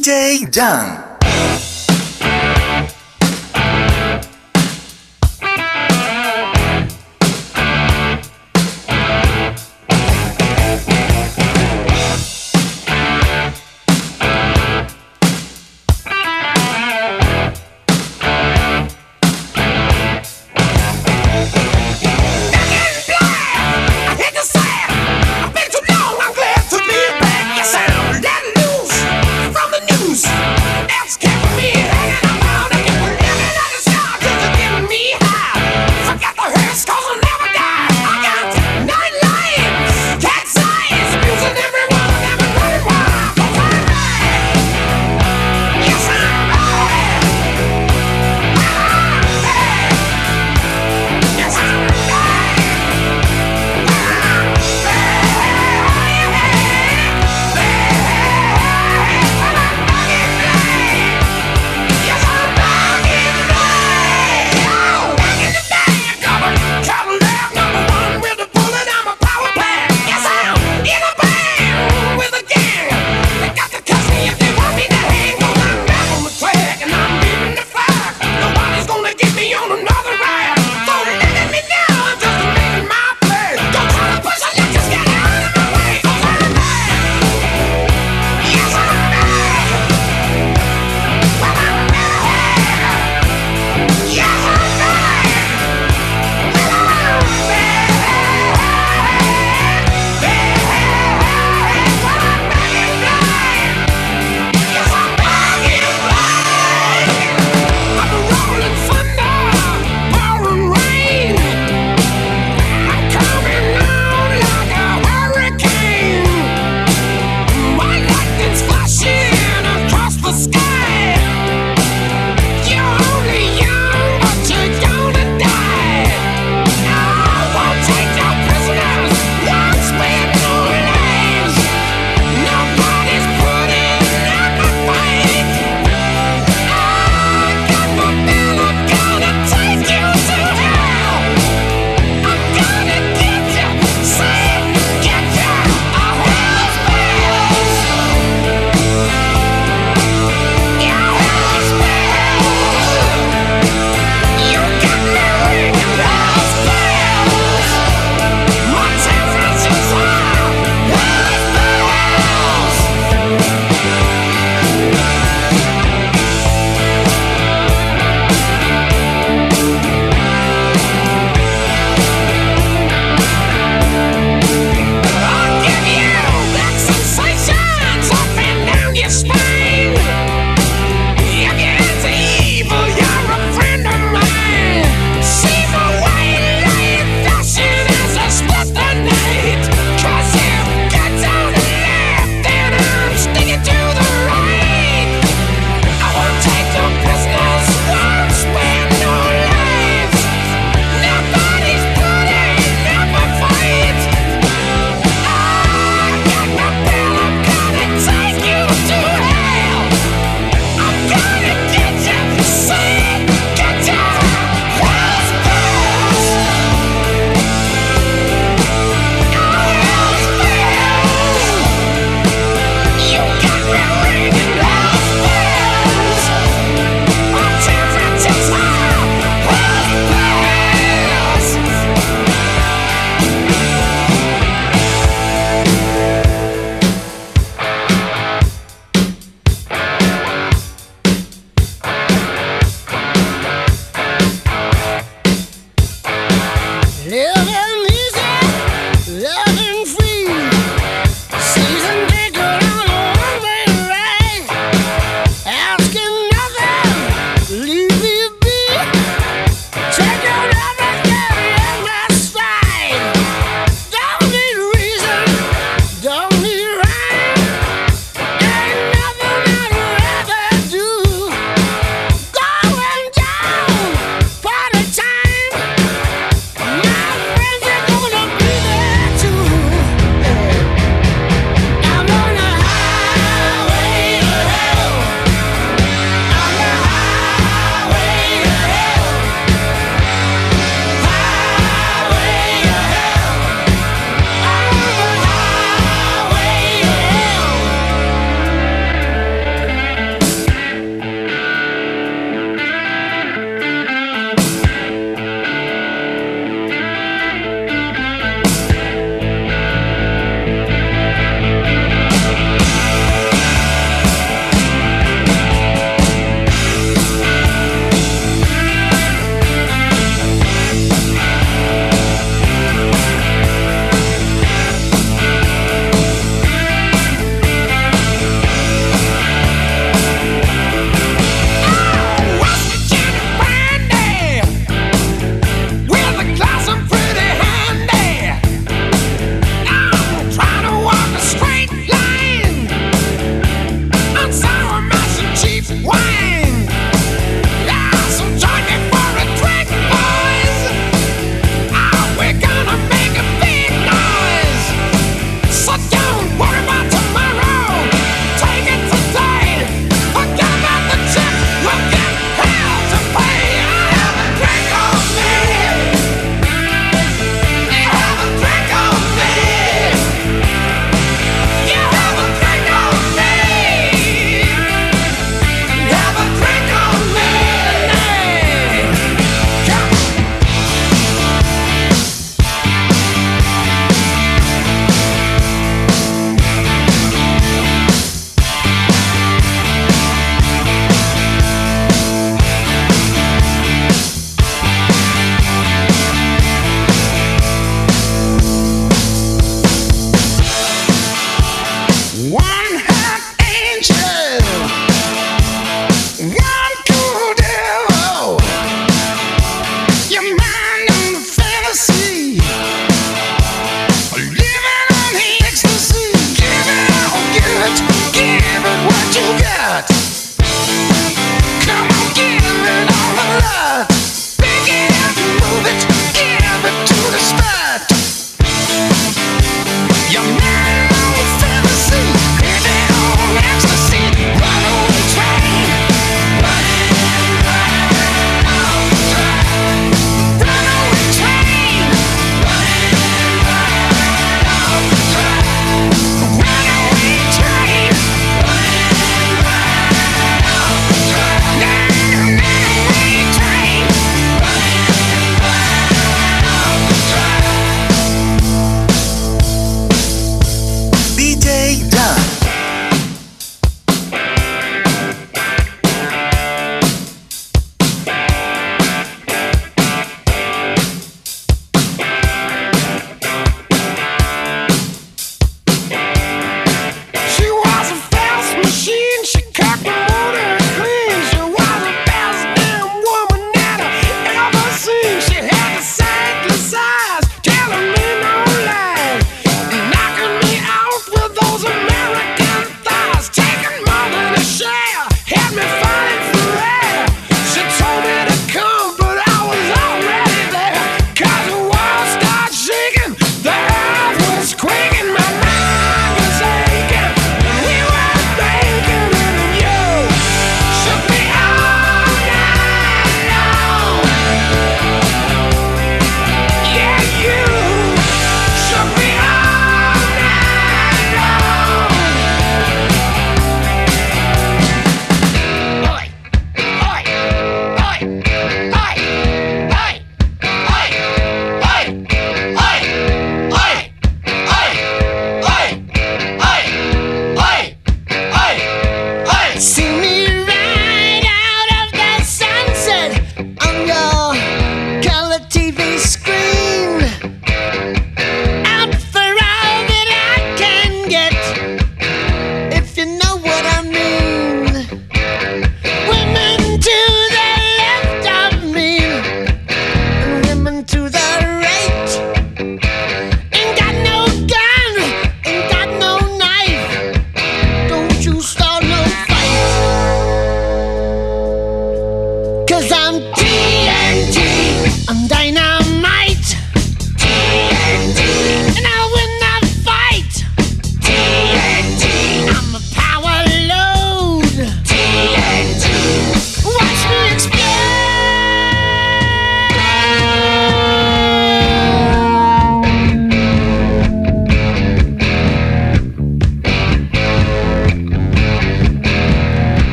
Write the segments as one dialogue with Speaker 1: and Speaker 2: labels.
Speaker 1: DJ ジ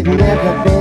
Speaker 1: ャン
Speaker 2: never been,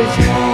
Speaker 2: always had